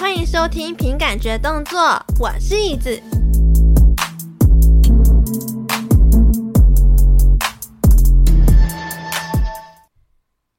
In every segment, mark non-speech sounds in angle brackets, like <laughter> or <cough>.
欢迎收听凭感觉动作，我是椅子。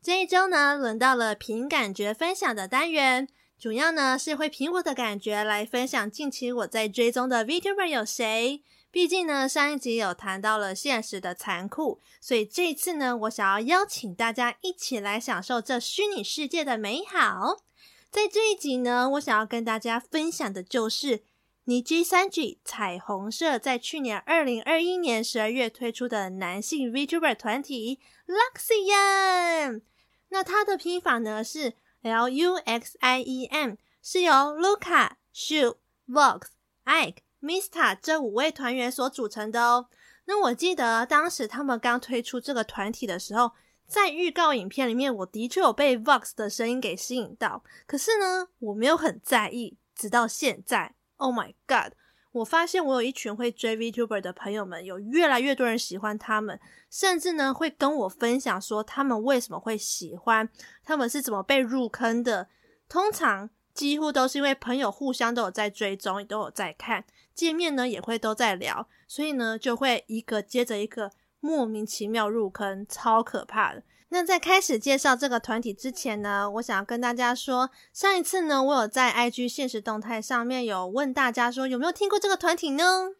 这一周呢，轮到了凭感觉分享的单元，主要呢是会凭我的感觉来分享近期我在追踪的 VTuber 有谁。毕竟呢，上一集有谈到了现实的残酷，所以这一次呢，我想要邀请大家一起来享受这虚拟世界的美好。在这一集呢，我想要跟大家分享的就是 Nijisanji 彩虹社在去年二零二一年十二月推出的男性 VTuber 团体 Luxiem。那它的拼法呢是 L U X I E M，是由 Luca、Shu、Vox、Ike。Mista 这五位团员所组成的哦。那我记得当时他们刚推出这个团体的时候，在预告影片里面，我的确有被 Vox 的声音给吸引到。可是呢，我没有很在意。直到现在，Oh my God！我发现我有一群会追 VTuber 的朋友们，有越来越多人喜欢他们，甚至呢会跟我分享说他们为什么会喜欢，他们是怎么被入坑的。通常几乎都是因为朋友互相都有在追踪，也都有在看。见面呢也会都在聊，所以呢就会一个接着一个莫名其妙入坑，超可怕的。那在开始介绍这个团体之前呢，我想要跟大家说，上一次呢我有在 IG 现实动态上面有问大家说有没有听过这个团体呢？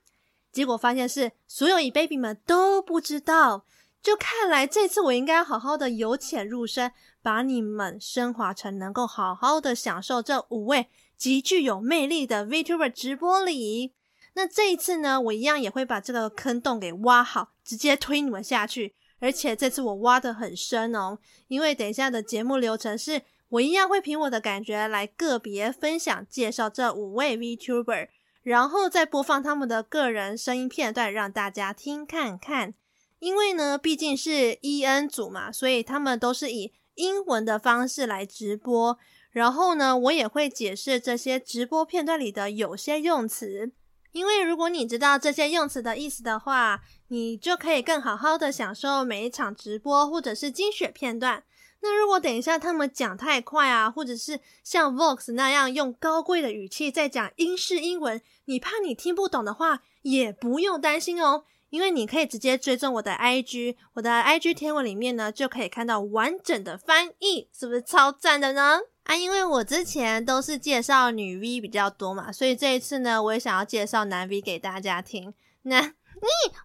结果发现是所有 eBaby 们都不知道，就看来这次我应该好好的由浅入深，把你们升华成能够好好的享受这五位极具有魅力的 VTuber 直播里。那这一次呢，我一样也会把这个坑洞给挖好，直接推你们下去。而且这次我挖的很深哦，因为等一下的节目流程是我一样会凭我的感觉来个别分享介绍这五位 VTuber，然后再播放他们的个人声音片段让大家听看看。因为呢，毕竟是 EN 组嘛，所以他们都是以英文的方式来直播。然后呢，我也会解释这些直播片段里的有些用词。因为如果你知道这些用词的意思的话，你就可以更好好的享受每一场直播或者是精选片段。那如果等一下他们讲太快啊，或者是像 Vox 那样用高贵的语气在讲英式英文，你怕你听不懂的话，也不用担心哦，因为你可以直接追踪我的 IG，我的 IG 贴文里面呢就可以看到完整的翻译，是不是超赞的呢？啊，因为我之前都是介绍女 V 比较多嘛，所以这一次呢，我也想要介绍男 V 给大家听。那，<laughs> 嗯，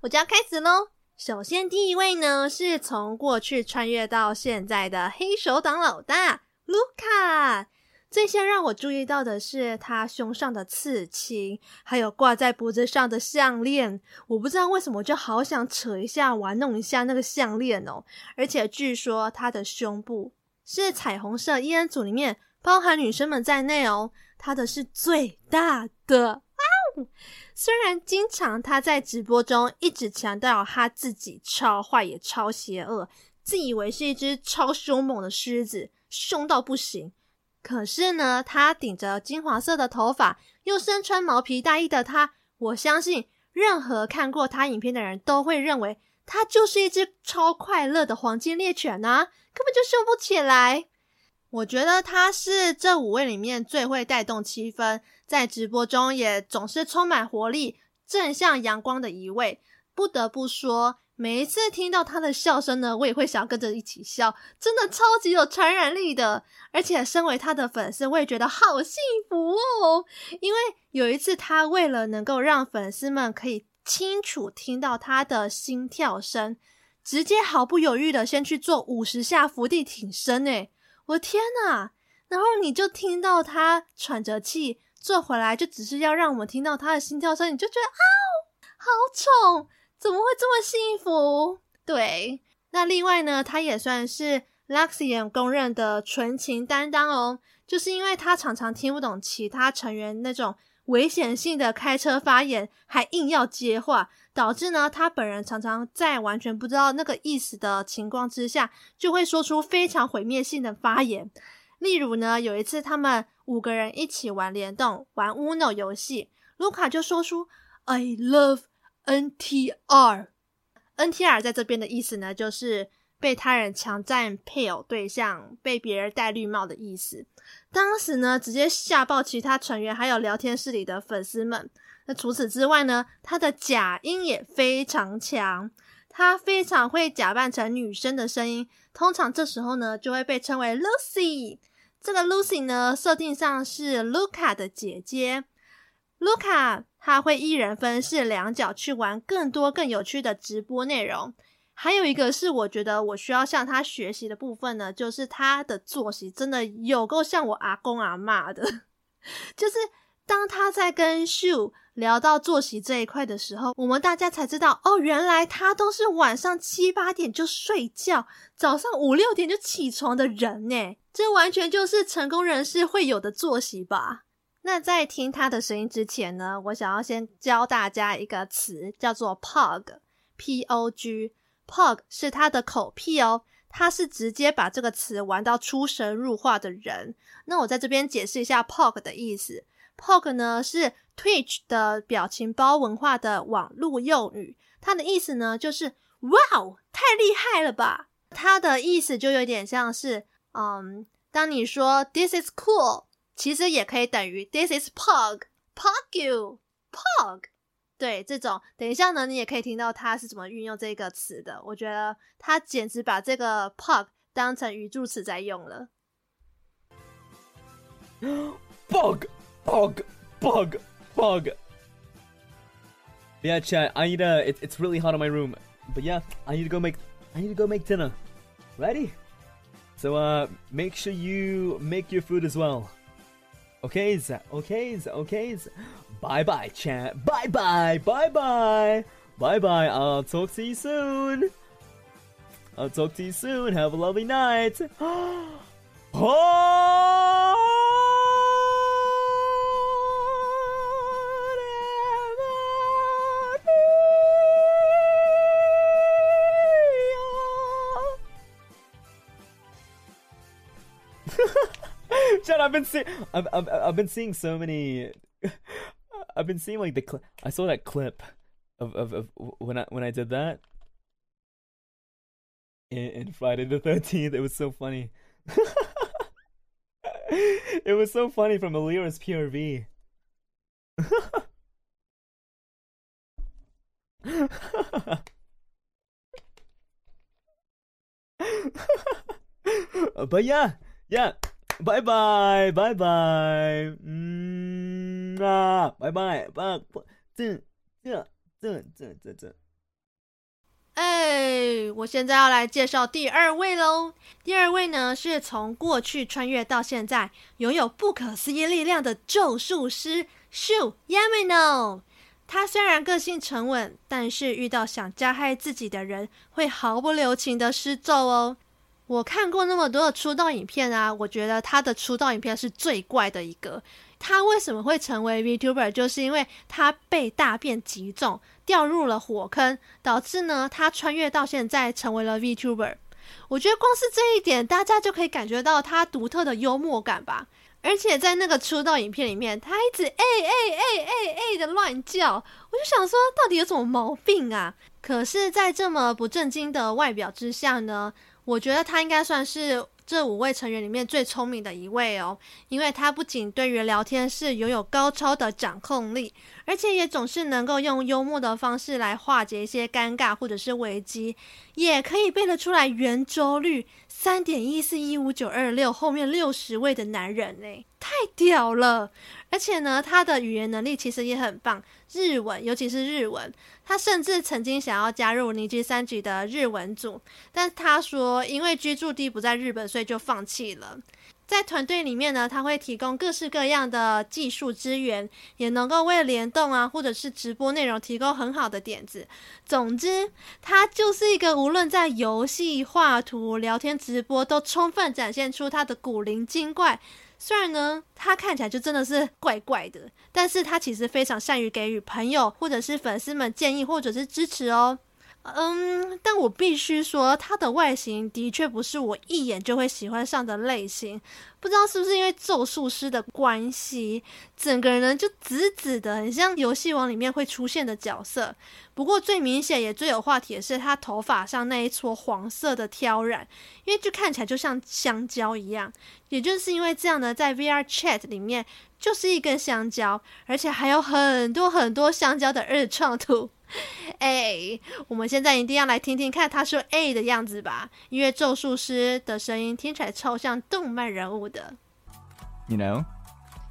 我就要开始喽。首先，第一位呢，是从过去穿越到现在的黑手党老大卢卡。最先让我注意到的是他胸上的刺青，还有挂在脖子上的项链。我不知道为什么，我就好想扯一下、玩弄一下那个项链哦。而且据说他的胸部。是彩虹社 EN 组里面包含女生们在内哦，他的是最大的。哇哦！虽然经常他在直播中一直强调他自己超坏也超邪恶，自以为是一只超凶猛的狮子，凶到不行。可是呢，他顶着金黄色的头发，又身穿毛皮大衣的他，我相信任何看过他影片的人都会认为他就是一只超快乐的黄金猎犬啊！根本就秀不起来。我觉得他是这五位里面最会带动气氛，在直播中也总是充满活力、正向阳光的一位。不得不说，每一次听到他的笑声呢，我也会想要跟着一起笑，真的超级有传染力的。而且身为他的粉丝，我也觉得好幸福哦。因为有一次，他为了能够让粉丝们可以清楚听到他的心跳声。直接毫不犹豫的先去做五十下伏地挺身，诶，我天呐，然后你就听到他喘着气坐回来，就只是要让我们听到他的心跳声，你就觉得啊，好宠，怎么会这么幸福？对，那另外呢，他也算是 Luxiem 公认的纯情担当哦，就是因为他常常听不懂其他成员那种危险性的开车发言，还硬要接话。导致呢，他本人常常在完全不知道那个意思的情况之下，就会说出非常毁灭性的发言。例如呢，有一次他们五个人一起玩联动，玩 Uno 游戏，卢卡就说出 “I love NTR”。NTR 在这边的意思呢，就是被他人强占配偶对象、被别人戴绿帽的意思。当时呢，直接吓爆其他成员，还有聊天室里的粉丝们。那除此之外呢，他的假音也非常强，他非常会假扮成女生的声音，通常这时候呢，就会被称为 Lucy。这个 Lucy 呢，设定上是 Luca 的姐姐。Luca 他会一人分饰两角去玩更多更有趣的直播内容。还有一个是我觉得我需要向他学习的部分呢，就是他的作息真的有够像我阿公阿嬷的。<laughs> 就是当他在跟 Shu 聊到作息这一块的时候，我们大家才知道哦，原来他都是晚上七八点就睡觉，早上五六点就起床的人呢。这完全就是成功人士会有的作息吧。那在听他的声音之前呢，我想要先教大家一个词，叫做 Pog，P-O-G。Pog 是他的口癖哦，他是直接把这个词玩到出神入化的人。那我在这边解释一下 Pog 的意思。Pog 呢是 Twitch 的表情包文化的网络用语，它的意思呢就是“哇哦，太厉害了吧”。它的意思就有点像是，嗯，当你说 “This is cool”，其实也可以等于 “This is Pog”，Pog you，Pog。对，这种等一下呢，你也可以听到他是怎么运用这个词的。我觉得他简直把这个 “pog” 当成语助词在用了。Pog, pog, pog, pog. Yeah, chat. I need a. It's it's really hot in my room, but yeah, I need to go make. I need to go make dinner. Ready? So uh, make sure you make your food as well. Okay, okay, okay. Bye bye, chat. Bye bye, bye bye, bye bye. I'll talk to you soon. I'll talk to you soon. Have a lovely night. <gasps> oh! <laughs> Chat, I've been seeing, I've, I've, I've been seeing so many I've been seeing like the clip. I saw that clip of, of, of when I when I did that in, in Friday the Thirteenth. It was so funny. <laughs> it was so funny from Alira's PRV. <laughs> but yeah, yeah. Bye bye, bye bye. Mm. 啊，拜拜，拜，这这这这这这。哎，我现在要来介绍第二位喽。第二位呢，是从过去穿越到现在，拥有不可思议力量的咒术师 Shu Yameno。他虽然个性沉稳，但是遇到想加害自己的人，会毫不留情的施咒哦。我看过那么多的出道影片啊，我觉得他的出道影片是最怪的一个。他为什么会成为 VTuber？就是因为他被大便击中，掉入了火坑，导致呢他穿越到现在成为了 VTuber。我觉得光是这一点，大家就可以感觉到他独特的幽默感吧。而且在那个出道影片里面，他一直哎哎哎哎哎的乱叫，我就想说到底有什么毛病啊？可是，在这么不正经的外表之下呢，我觉得他应该算是。这五位成员里面最聪明的一位哦，因为他不仅对于聊天室拥有高超的掌控力，而且也总是能够用幽默的方式来化解一些尴尬或者是危机，也可以背得出来圆周率三点一四一五九二六后面六十位的男人呢，太屌了！而且呢，他的语言能力其实也很棒，日文尤其是日文。他甚至曾经想要加入尼基三级的日文组，但他说因为居住地不在日本，所以就放弃了。在团队里面呢，他会提供各式各样的技术资源，也能够为联动啊或者是直播内容提供很好的点子。总之，他就是一个无论在游戏、画图、聊天、直播都充分展现出他的古灵精怪。虽然呢，他看起来就真的是怪怪的，但是他其实非常善于给予朋友或者是粉丝们建议或者是支持哦。嗯，但我必须说，他的外形的确不是我一眼就会喜欢上的类型。不知道是不是因为咒术师的关系，整个人就紫紫的，很像游戏王里面会出现的角色。不过最明显也最有话题的是他头发上那一撮黄色的挑染，因为就看起来就像香蕉一样。也就是因为这样呢，在 VR Chat 里面就是一根香蕉，而且还有很多很多香蕉的日创图。<laughs> 哎，我们现在一定要来听听看他说 “A” 的样子吧，因为咒术师的声音听起来超像动漫人物的。You know,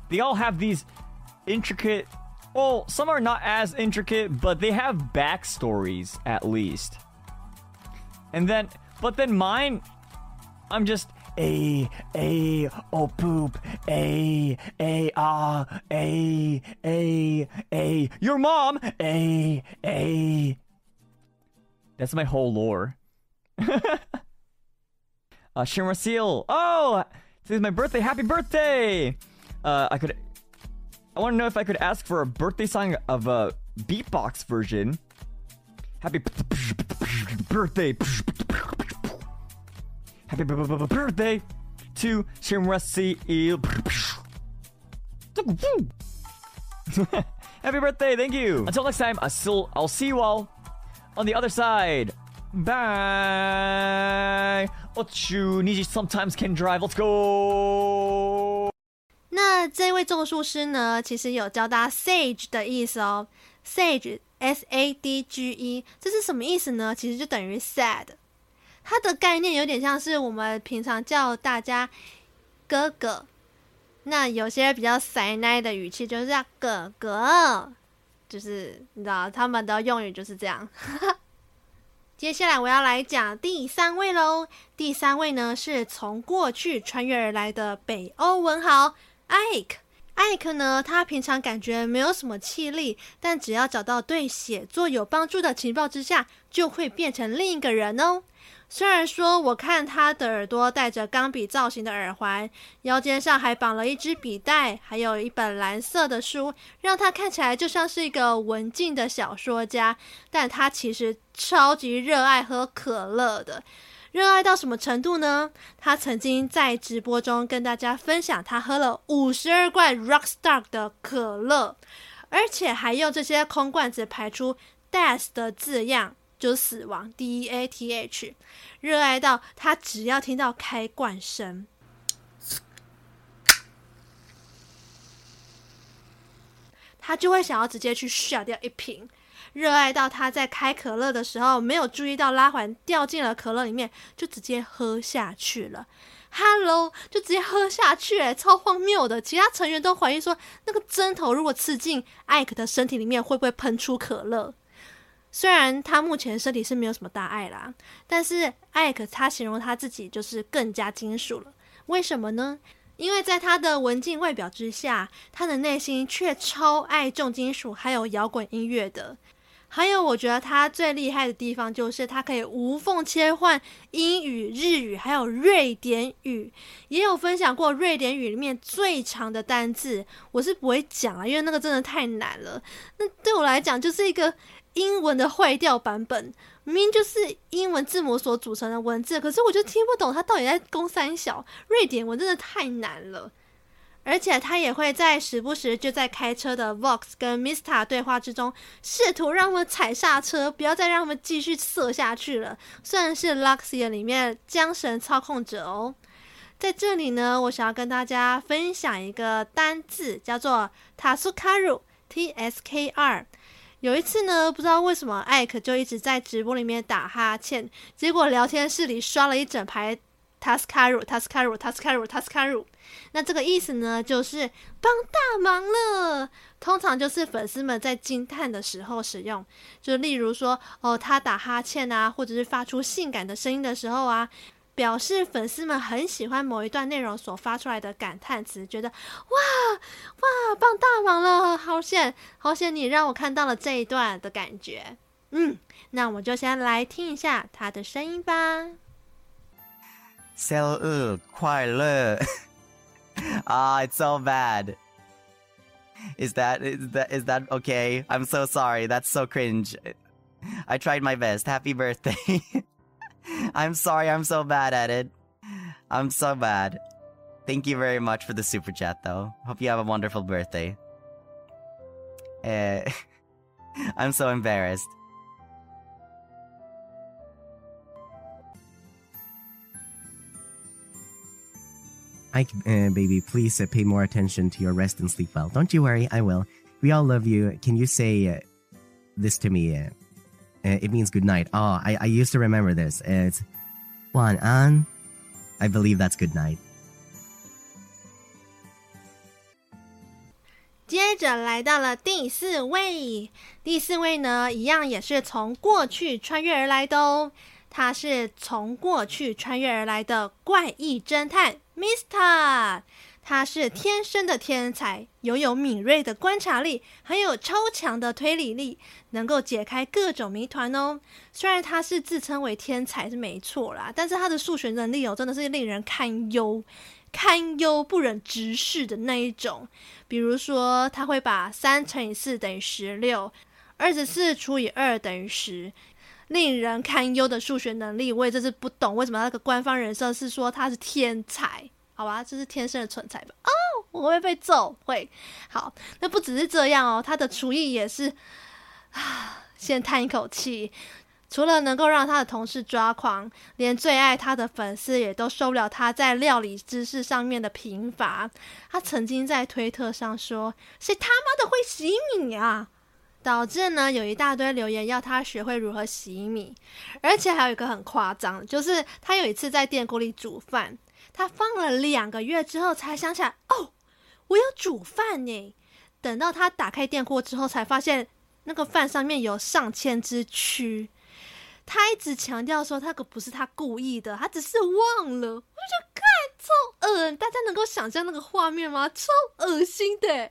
they all have these intricate. Well, some are not as intricate, but they have backstories at least. And then, but then mine, I'm just a a oh poop a a ah a a a your mom a a. That's my whole lore. <laughs> uh, Shimmer Seal. Oh, today's my birthday. Happy birthday! Uh, I could. I want to know if I could ask for a birthday song of a beatbox version. Happy birthday! Happy birthday to Shimmer Seal. <laughs> Happy birthday! Thank you. Until next time, I'll, still, I'll see you all on the other side. Bye. Ochu Niji sometimes can drive. Let's go. 那这位咒术师呢，其实有教大家 sage 的意思哦。sage s a d g e 这是什么意思呢？其实就等于 sad。 它的概念有点像是我们平常叫大家哥哥，那有些比较塞奶的语气就是叫哥哥，就是你知道他们的用语就是这样。接下来我要来讲第三位喽。第三位呢是从过去穿越而来的北欧文豪艾克。艾克呢，他平常感觉没有什么气力，但只要找到对写作有帮助的情报之下，就会变成另一个人哦。虽然说我看他的耳朵戴着钢笔造型的耳环，腰间上还绑了一支笔袋，还有一本蓝色的书，让他看起来就像是一个文静的小说家。但他其实超级热爱喝可乐的，热爱到什么程度呢？他曾经在直播中跟大家分享，他喝了五十二罐 Rockstar 的可乐，而且还用这些空罐子排出 Death 的字样。就是死亡，D E A T H，热爱到他只要听到开罐声，他就会想要直接去下掉一瓶。热爱到他在开可乐的时候没有注意到拉环掉进了可乐里面，就直接喝下去了。Hello，就直接喝下去，超荒谬的。其他成员都怀疑说，那个针头如果刺进艾克的身体里面，会不会喷出可乐？虽然他目前身体是没有什么大碍啦，但是艾克他形容他自己就是更加金属了。为什么呢？因为在他的文静外表之下，他的内心却超爱重金属还有摇滚音乐的。还有，我觉得他最厉害的地方就是他可以无缝切换英语、日语还有瑞典语。也有分享过瑞典语里面最长的单字，我是不会讲啊，因为那个真的太难了。那对我来讲就是一个。英文的坏掉版本，明明就是英文字母所组成的文字，可是我就听不懂它到底在攻三小。瑞典文真的太难了，而且他也会在时不时就在开车的 Vox 跟 Mista 对话之中，试图让他们踩刹车，不要再让他们继续射下去了。算是 Luxia 里面缰绳操控者哦。在这里呢，我想要跟大家分享一个单字，叫做 Tasukaru，T S K R。有一次呢，不知道为什么艾克就一直在直播里面打哈欠，结果聊天室里刷了一整排 Tascaru Tascaru Tascaru Tascaru，。那这个意思呢，就是帮大忙了。通常就是粉丝们在惊叹的时候使用，就例如说哦，他打哈欠啊，或者是发出性感的声音的时候啊。表示粉丝们很喜欢某一段内容所发出来的感叹词，觉得哇哇帮大忙了，好险好险你让我看到了这一段的感觉。嗯，那我们就先来听一下他的声音吧。Sell er, <laughs> Ah, it's so bad. Is that is that is that okay? I'm so sorry. That's so cringe. I tried my best. Happy birthday. <laughs> I'm sorry. I'm so bad at it. I'm so bad. Thank you very much for the super chat, though. Hope you have a wonderful birthday. Uh, <laughs> I'm so embarrassed. Ike, uh, baby, please uh, pay more attention to your rest and sleep well. Don't you worry, I will. We all love you. Can you say uh, this to me? Uh, uh, it means good night. Oh, I, I used to remember this. It's one an. I believe that's good night. 接着来到了第四位，第四位呢，一样也是从过去穿越而来的哦。他是从过去穿越而来的怪异侦探 Mista，他是天生的天才，拥有敏锐的观察力，还有超强的推理力，能够解开各种谜团哦。虽然他是自称为天才是没错啦，但是他的数学能力哦，真的是令人堪忧、堪忧不忍直视的那一种。比如说，他会把三乘以四等于十六，二十四除以二等于十。令人堪忧的数学能力，我也真是不懂为什么那个官方人设是说他是天才，好吧，这是天生的蠢材吧？哦，我会被揍，会。好，那不只是这样哦，他的厨艺也是啊，<sighs> 先叹一口气。除了能够让他的同事抓狂，连最爱他的粉丝也都受不了他在料理知识上面的贫乏。他曾经在推特上说：“谁他妈的会洗米啊？”导致呢，有一大堆留言要他学会如何洗米，而且还有一个很夸张，就是他有一次在电锅里煮饭，他放了两个月之后才想起来，哦，我有煮饭呢。等到他打开电锅之后，才发现那个饭上面有上千只蛆。他一直强调说，那个不是他故意的，他只是忘了。我就看超恶，大家能够想象那个画面吗？超恶心的。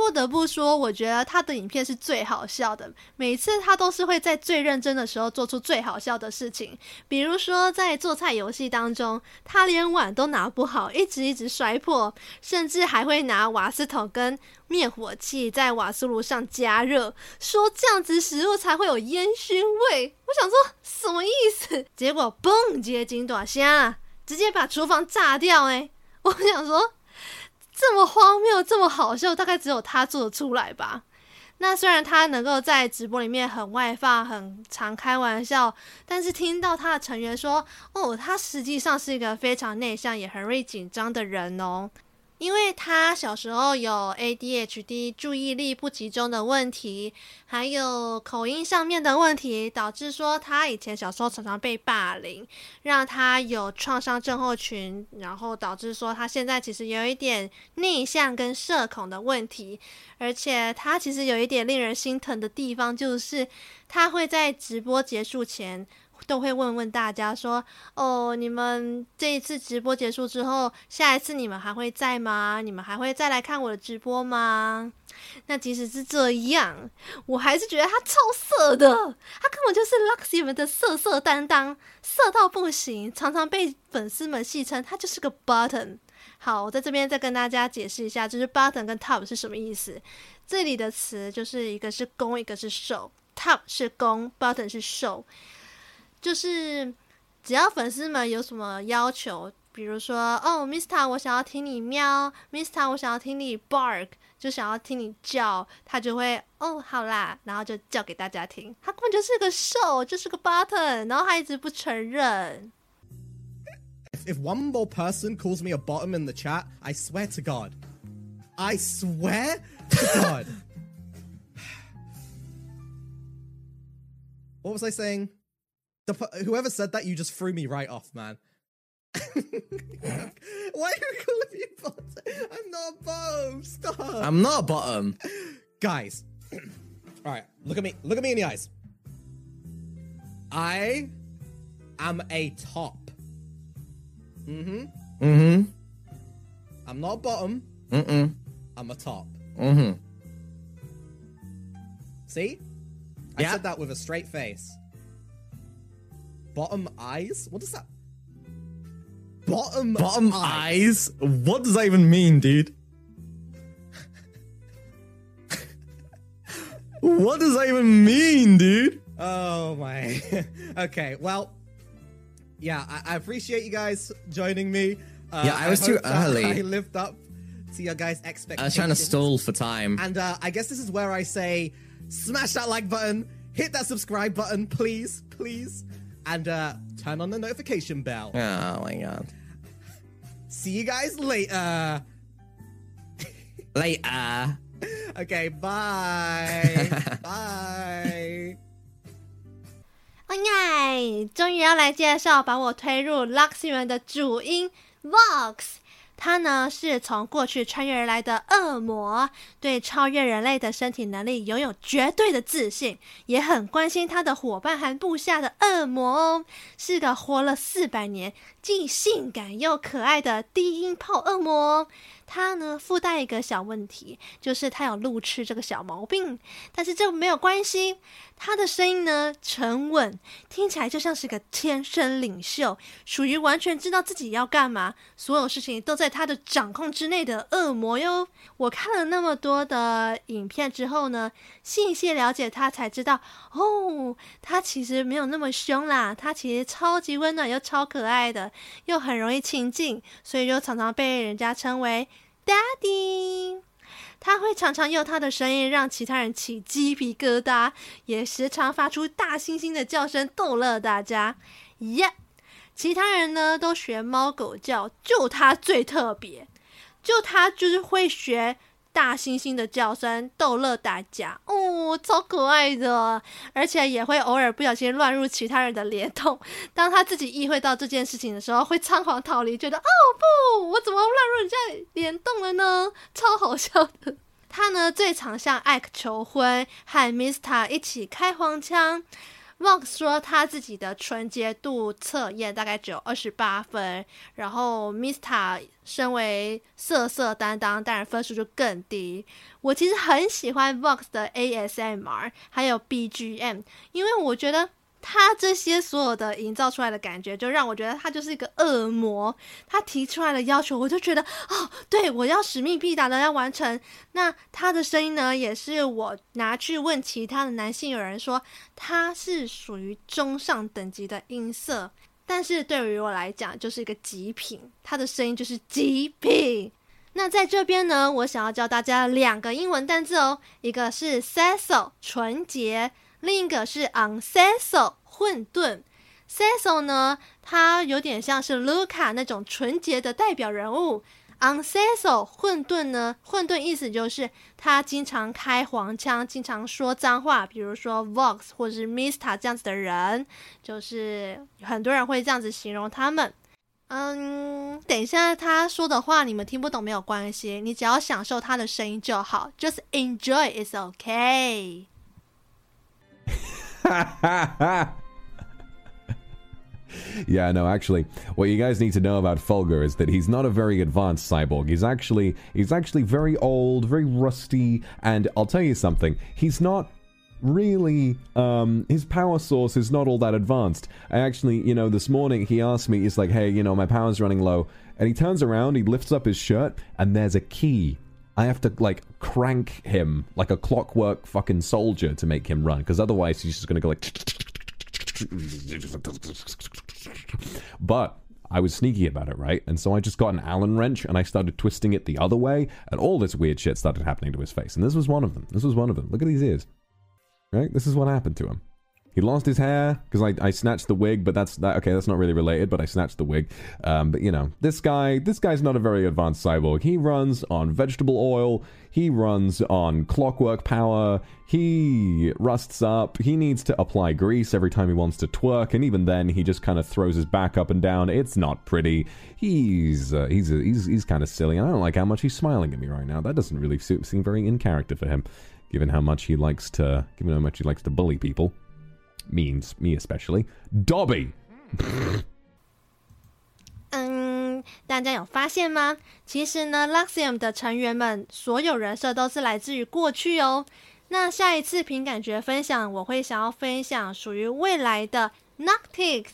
不得不说，我觉得他的影片是最好笑的。每次他都是会在最认真的时候做出最好笑的事情，比如说在做菜游戏当中，他连碗都拿不好，一直一直摔破，甚至还会拿瓦斯桶跟灭火器在瓦斯炉上加热，说这样子食物才会有烟熏味。我想说什么意思？结果嘣，接金短虾，直接把厨房炸掉。哎，我想说。这么荒谬，这么好笑，大概只有他做得出来吧。那虽然他能够在直播里面很外放、很常开玩笑，但是听到他的成员说，哦，他实际上是一个非常内向、也很容易紧张的人哦。因为他小时候有 ADHD 注意力不集中的问题，还有口音上面的问题，导致说他以前小时候常常被霸凌，让他有创伤症候群，然后导致说他现在其实有一点内向跟社恐的问题，而且他其实有一点令人心疼的地方，就是他会在直播结束前。都会问问大家说：“哦，你们这一次直播结束之后，下一次你们还会在吗？你们还会再来看我的直播吗？”那即使是这样，我还是觉得他超色的，他根本就是 Luxy 们的色色担当，色到不行，常常被粉丝们戏称他就是个 Button。好，我在这边再跟大家解释一下，就是 Button 跟 top 是什么意思。这里的词就是一个是攻，一个是受，top 是攻，Button 是受。就是只要粉丝们有什么要求，比如说哦，Mista，我想要听你喵，Mista，我想要听你 bark，就想要听你叫，他就会哦，好啦，然后就叫给大家听。他根本就是个受，就是个 button，然后他一直不承认。If one more person calls me a bottom in the chat, I swear to God, I swear to God. What was I saying? The, whoever said that, you just threw me right off, man. <laughs> Why are you calling me bottom? I'm not bottom. Stop. I'm not bottom. Guys, <clears throat> all right, look at me. Look at me in the eyes. I am a top. Mm-hmm. Mm-hmm. I'm not bottom. Mm-mm. I'm a top. Mm-hmm. See? I yeah. said that with a straight face. Bottom eyes? What does that? Bottom bottom eyes? eyes? What does that even mean, dude? what does that even mean, dude? Oh my. <laughs> okay, well, yeah, I, I, appreciate you guys joining me. Uh, yeah, I was I too early. <laughs> I lived up to your guys' expectations. I was trying to stall for time. And uh, I guess this is where I say, smash that like button, hit that subscribe button, please, please, and uh, turn on the notification bell. Oh my god. See you guys later. <laughs> later. okay, bye. <laughs> bye. 哎呀，终于要来介绍把我推入 Luxiem 的主音 Vox。 他呢是从过去穿越而来的恶魔，对超越人类的身体能力拥有绝对的自信，也很关心他的伙伴和部下的恶魔哦，是个活了四百年，既性感又可爱的低音炮恶魔。他呢附带一个小问题，就是他有路痴这个小毛病，但是这没有关系。他的声音呢沉稳，听起来就像是个天生领袖，属于完全知道自己要干嘛，所有事情都在他的掌控之内的恶魔哟。我看了那么多的影片之后呢，细细了解他才知道，哦，他其实没有那么凶啦，他其实超级温暖又超可爱的，又很容易亲近，所以就常常被人家称为。Daddy，他会常常用他的声音让其他人起鸡皮疙瘩，也时常发出大猩猩的叫声逗乐大家。耶、其他人呢都学猫狗叫，就他最特别，就他就是会学。大猩猩的叫声逗乐大家，哦，超可爱的，而且也会偶尔不小心乱入其他人的脸洞。当他自己意会到这件事情的时候，会仓皇逃离，觉得哦不，我怎么乱入人家脸洞了呢？超好笑的。<laughs> 他呢，最常向艾克求婚，和 Mista 一起开黄腔。Vox 说他自己的纯洁度测验大概只有二十八分，然后 Mista 身为色色担当，当然分数就更低。我其实很喜欢 Vox 的 ASMR 还有 BGM，因为我觉得。他这些所有的营造出来的感觉，就让我觉得他就是一个恶魔。他提出来的要求，我就觉得哦，对，我要使命必达的要完成。那他的声音呢，也是我拿去问其他的男性友人说，他是属于中上等级的音色，但是对于我来讲，就是一个极品。他的声音就是极品。那在这边呢，我想要教大家两个英文单字哦，一个是 Cecil 纯洁。另一个是 Unceso 混沌，Cecil 呢，他有点像是 Luca 那种纯洁的代表人物。Unceso 混沌呢，混沌意思就是他经常开黄腔，经常说脏话，比如说 Vox 或是 Mista 这样子的人，就是很多人会这样子形容他们。嗯，等一下他说的话你们听不懂没有关系，你只要享受他的声音就好，Just enjoy is okay。<laughs> yeah, no, actually, what you guys need to know about Fulgur is that he's not a very advanced cyborg. He's actually he's actually very old, very rusty, and I'll tell you something, he's not really um his power source is not all that advanced. I actually, you know, this morning he asked me, he's like, "Hey, you know, my power's running low." And he turns around, he lifts up his shirt, and there's a key I have to like crank him like a clockwork fucking soldier to make him run because otherwise he's just gonna go like. <laughs> but I was sneaky about it, right? And so I just got an Allen wrench and I started twisting it the other way, and all this weird shit started happening to his face. And this was one of them. This was one of them. Look at these ears. Right? This is what happened to him. He lost his hair because I, I snatched the wig, but that's that. Okay, that's not really related, but I snatched the wig. Um, but you know, this guy, this guy's not a very advanced cyborg. He runs on vegetable oil. He runs on clockwork power. He rusts up. He needs to apply grease every time he wants to twerk, and even then, he just kind of throws his back up and down. It's not pretty. He's uh, he's he's he's kind of silly, and I don't like how much he's smiling at me right now. That doesn't really seem very in character for him, given how much he likes to given how much he likes to bully people means me especially. Dobby. <laughs> 嗯，大家有发现吗？其实呢，Luxiem 的成员们所有人设都是来自于过去哦。那下一次凭感觉分享，我会想要分享属于未来的 Noctix。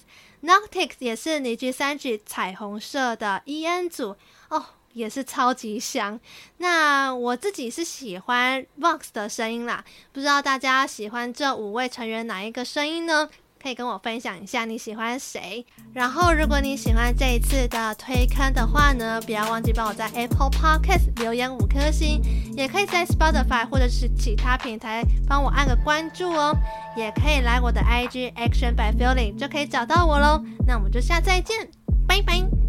Noctix 也是尼基三级彩虹社的 EN 组哦。也是超级香。那我自己是喜欢 Vox 的声音啦，不知道大家喜欢这五位成员哪一个声音呢？可以跟我分享一下你喜欢谁。然后，如果你喜欢这一次的推坑的话呢，不要忘记帮我在 Apple Podcast 留言五颗星，也可以在 Spotify 或者是其他平台帮我按个关注哦。也可以来我的 IG Action by Feeling 就可以找到我喽。那我们就下次再见，拜拜。